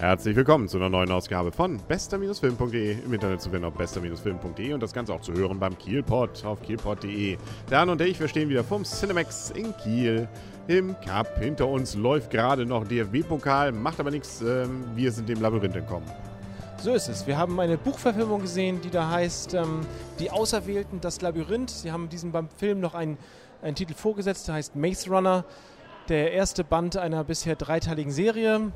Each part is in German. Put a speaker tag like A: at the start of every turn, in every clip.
A: Herzlich willkommen zu einer neuen Ausgabe von bester-film.de im Internet zu finden auf bester-film.de und das Ganze auch zu hören beim Kielpot auf kielpot.de. Dan und ich, wir stehen wieder vom Cinemax in Kiel im Cup. Hinter uns läuft gerade noch DFB-Pokal, macht aber nichts, ähm, wir sind dem Labyrinth entkommen.
B: So ist es. Wir haben eine Buchverfilmung gesehen, die da heißt ähm, Die Auserwählten, das Labyrinth. Sie haben diesem beim Film noch einen, einen Titel vorgesetzt, der heißt Maze Runner. Der erste Band einer bisher dreiteiligen Serie.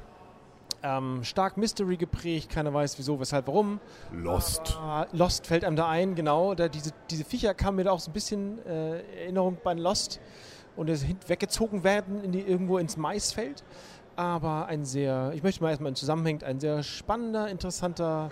B: Ähm, stark Mystery geprägt, keiner weiß wieso, weshalb, warum.
A: Lost.
B: Aber Lost fällt einem da ein, genau. Da diese, diese Viecher kamen mir da auch so ein bisschen äh, Erinnerung bei Lost und es weggezogen werden in die, irgendwo ins Maisfeld. Aber ein sehr, ich möchte mal erstmal in Zusammenhängt, ein sehr spannender, interessanter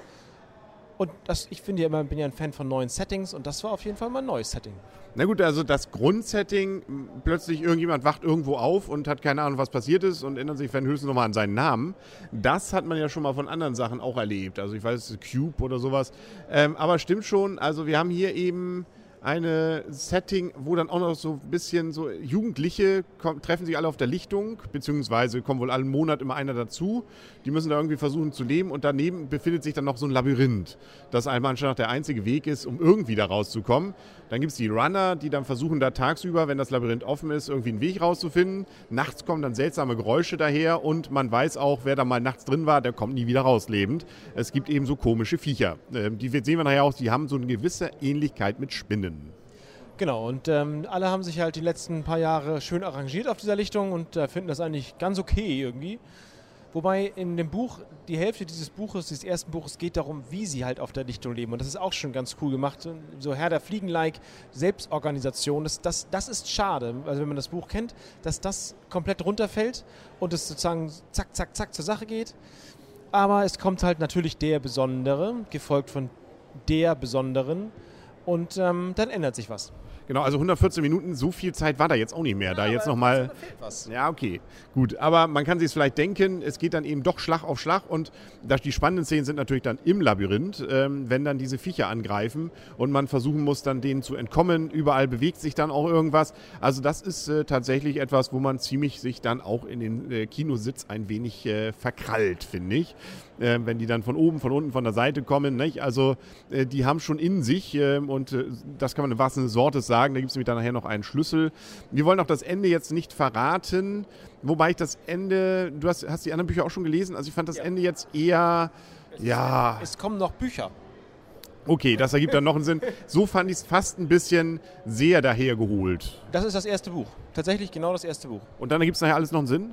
B: und das, ich finde ja immer, bin ja ein Fan von neuen Settings und das war auf jeden Fall mal ein neues Setting.
A: Na gut, also das Grundsetting, plötzlich irgendjemand wacht irgendwo auf und hat keine Ahnung, was passiert ist und erinnert sich wenn höchstens nochmal an seinen Namen. Das hat man ja schon mal von anderen Sachen auch erlebt. Also ich weiß, Cube oder sowas. Ähm, aber stimmt schon, also wir haben hier eben eine Setting, wo dann auch noch so ein bisschen so Jugendliche kommen, treffen sich alle auf der Lichtung, beziehungsweise kommen wohl einen Monat immer einer dazu. Die müssen da irgendwie versuchen zu leben und daneben befindet sich dann noch so ein Labyrinth, das einmal anscheinend der einzige Weg ist, um irgendwie da rauszukommen. Dann gibt es die Runner, die dann versuchen, da tagsüber, wenn das Labyrinth offen ist, irgendwie einen Weg rauszufinden. Nachts kommen dann seltsame Geräusche daher und man weiß auch, wer da mal nachts drin war, der kommt nie wieder raus lebend. Es gibt eben so komische Viecher. Ähm, die sehen wir nachher auch, die haben so eine gewisse Ähnlichkeit mit Spinnen.
B: Genau, und ähm, alle haben sich halt die letzten paar Jahre schön arrangiert auf dieser Lichtung und äh, finden das eigentlich ganz okay irgendwie. Wobei in dem Buch, die Hälfte dieses Buches, dieses ersten Buches, geht darum, wie sie halt auf der Lichtung leben. Und das ist auch schon ganz cool gemacht. So Herr der Fliegen-like, Selbstorganisation. Das, das, das ist schade, also wenn man das Buch kennt, dass das komplett runterfällt und es sozusagen zack, zack, zack zur Sache geht. Aber es kommt halt natürlich der Besondere, gefolgt von der Besonderen. Und ähm, dann ändert sich was.
A: Genau, also 114 Minuten, so viel Zeit war da jetzt auch nicht mehr. Ja, da jetzt nochmal. Ja, okay. Gut, aber man kann sich es vielleicht denken, es geht dann eben doch Schlag auf Schlag und die spannenden Szenen sind natürlich dann im Labyrinth, ähm, wenn dann diese Viecher angreifen und man versuchen muss, dann denen zu entkommen. Überall bewegt sich dann auch irgendwas. Also, das ist äh, tatsächlich etwas, wo man ziemlich sich dann auch in den äh, Kinositz ein wenig äh, verkrallt, finde ich. Ähm, wenn die dann von oben, von unten, von der Seite kommen. Nicht? Also, die haben schon in sich ähm, und äh, das kann man im wahrsten Sinne des Wortes sagen. Da gibt es nämlich dann nachher noch einen Schlüssel. Wir wollen auch das Ende jetzt nicht verraten, wobei ich das Ende, du hast, hast die anderen Bücher auch schon gelesen, also ich fand das ja. Ende jetzt eher,
B: es
A: ja.
B: Es kommen noch Bücher.
A: Okay, das ergibt dann noch einen Sinn. So fand ich es fast ein bisschen sehr dahergeholt.
B: Das ist das erste Buch. Tatsächlich genau das erste Buch.
A: Und dann ergibt es nachher alles noch einen Sinn?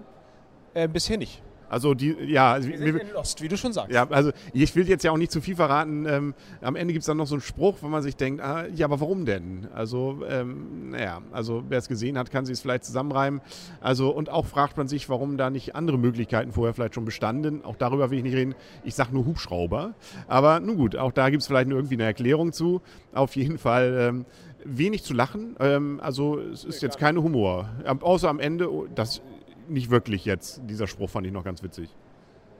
B: Äh, bisher nicht.
A: Also die, ja.
B: Also Wir sind in Lost, wie du schon sagst.
A: Ja, also ich will jetzt ja auch nicht zu viel verraten. Ähm, am Ende gibt es dann noch so einen Spruch, wo man sich denkt, ah, ja, aber warum denn? Also, ähm, naja, also wer es gesehen hat, kann sich es vielleicht zusammenreimen. Also, und auch fragt man sich, warum da nicht andere Möglichkeiten vorher vielleicht schon bestanden. Auch darüber will ich nicht reden. Ich sage nur Hubschrauber. Aber nun gut, auch da gibt es vielleicht irgendwie eine Erklärung zu. Auf jeden Fall. Ähm, wenig zu lachen. Ähm, also es ist jetzt keine Humor. Außer am Ende, oh, das nicht wirklich jetzt. Dieser Spruch fand ich noch ganz witzig.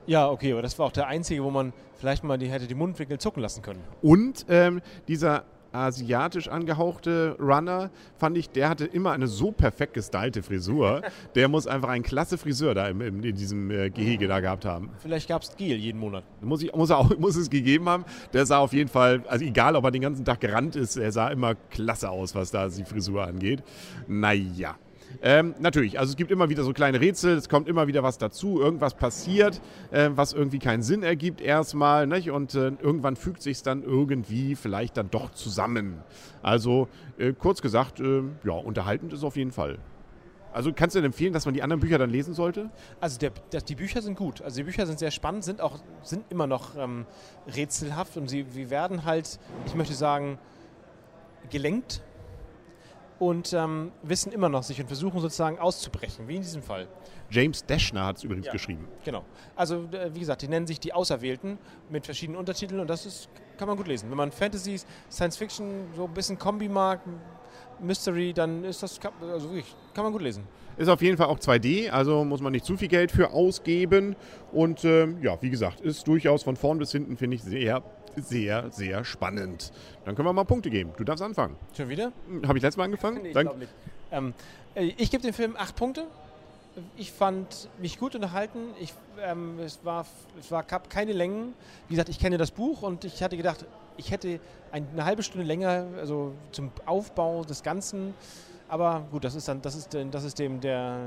B: Ja, okay, aber das war auch der einzige, wo man vielleicht mal die hätte die Mundwinkel zucken lassen können.
A: Und ähm, dieser asiatisch angehauchte Runner, fand ich, der hatte immer eine so perfekt gestylte Frisur. Der muss einfach einen klasse Friseur da im, in diesem äh, Gehege da gehabt haben.
B: Vielleicht gab es Gel jeden Monat.
A: Muss, ich, muss, er auch, muss es gegeben haben. Der sah auf jeden Fall, also egal ob er den ganzen Tag gerannt ist, er sah immer klasse aus, was da die Frisur angeht. Naja. Ähm, natürlich, also es gibt immer wieder so kleine Rätsel, es kommt immer wieder was dazu, irgendwas passiert, äh, was irgendwie keinen Sinn ergibt erstmal, nicht? und äh, irgendwann fügt sich es dann irgendwie vielleicht dann doch zusammen. Also äh, kurz gesagt, äh, ja, unterhaltend ist auf jeden Fall. Also kannst du denn empfehlen, dass man die anderen Bücher dann lesen sollte?
B: Also der, der, die Bücher sind gut. Also die Bücher sind sehr spannend, sind auch sind immer noch ähm, rätselhaft und sie, sie werden halt, ich möchte sagen, gelenkt und ähm, wissen immer noch sich und versuchen sozusagen auszubrechen, wie in diesem Fall.
A: James Dashner hat es übrigens
B: ja,
A: geschrieben.
B: Genau. Also äh, wie gesagt, die nennen sich die Auserwählten mit verschiedenen Untertiteln und das ist, kann man gut lesen. Wenn man Fantasy, Science Fiction so ein bisschen Kombi mag, Mystery, dann ist das, also wirklich, kann man gut lesen.
A: Ist auf jeden Fall auch 2D, also muss man nicht zu viel Geld für ausgeben. Und ähm, ja, wie gesagt, ist durchaus von vorn bis hinten, finde ich, sehr sehr, sehr spannend. Dann können wir mal Punkte geben. Du darfst anfangen.
B: Schon wieder?
A: Habe ich letztes Mal angefangen?
B: nee, ich glaube nicht. Ähm, äh, ich gebe dem Film acht Punkte. Ich fand mich gut unterhalten. Ich, ähm, es war, es war gab keine Längen. Wie gesagt, ich kenne das Buch und ich hatte gedacht, ich hätte eine halbe Stunde länger, also zum Aufbau des Ganzen. Aber gut, das ist dann, das ist, das ist dem, der,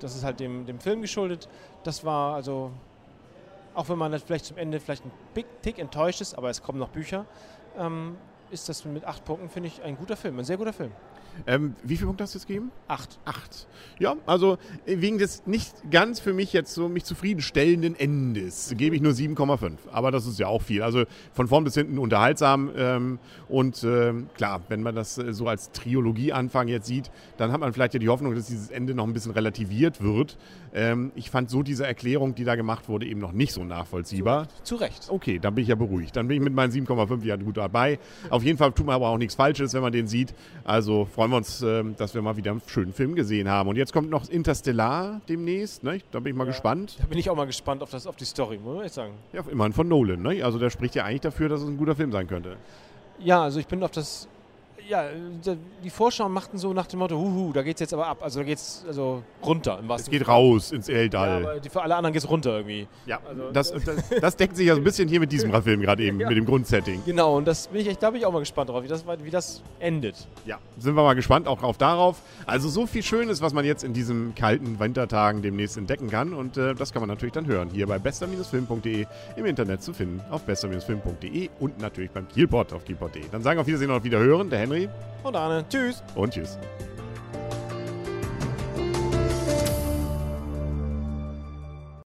B: das ist halt dem, dem Film geschuldet. Das war also, auch wenn man vielleicht zum Ende vielleicht ein Big Tick enttäuscht ist, aber es kommen noch Bücher, ähm, ist das mit acht Punkten, finde ich, ein guter Film, ein sehr guter Film.
A: Ähm, wie viele Punkte hast du jetzt gegeben?
B: Acht.
A: Acht. Ja, also wegen des nicht ganz für mich jetzt so mich zufriedenstellenden Endes gebe ich nur 7,5. Aber das ist ja auch viel. Also von vorn bis hinten unterhaltsam. Ähm, und ähm, klar, wenn man das äh, so als Triologie-Anfang jetzt sieht, dann hat man vielleicht ja die Hoffnung, dass dieses Ende noch ein bisschen relativiert wird. Ähm, ich fand so diese Erklärung, die da gemacht wurde, eben noch nicht so nachvollziehbar.
B: Zu Recht.
A: Okay, dann bin ich ja beruhigt. Dann bin ich mit meinen 7,5 ja gut dabei. Auf jeden Fall tut man aber auch nichts Falsches, wenn man den sieht. Also freuen wir uns, äh, dass wir mal wieder einen schönen Film gesehen haben. Und jetzt kommt noch Interstellar demnächst. Ne? Da bin ich mal ja, gespannt.
B: Da bin ich auch mal gespannt auf, das, auf die Story, muss ich sagen.
A: Ja, immerhin von Nolan. Ne? Also der spricht ja eigentlich dafür, dass es ein guter Film sein könnte.
B: Ja, also ich bin auf das ja, die Vorschau machten so nach dem Motto, huhu, da geht's jetzt aber ab. Also da geht's also runter.
A: Im es geht raus ins Eltall.
B: Ja, aber für alle anderen geht's runter irgendwie.
A: Ja, also, das, das, das, deckt sich ja so ein bisschen hier mit diesem Film gerade eben, ja. mit dem Grundsetting.
B: Genau, und das bin ich echt, da bin ich auch mal gespannt drauf, wie das, wie das endet.
A: Ja, sind wir mal gespannt auch auf darauf. Also so viel Schönes, was man jetzt in diesen kalten Wintertagen demnächst entdecken kann. Und äh, das kann man natürlich dann hören, hier bei bester-film.de im Internet zu finden, auf bester-film.de und natürlich beim Kielpot auf kielpot.de. Dann sagen wir auf Wiedersehen und auf Wiederhören, der Henry.
B: Und Arne. Tschüss.
A: Und tschüss.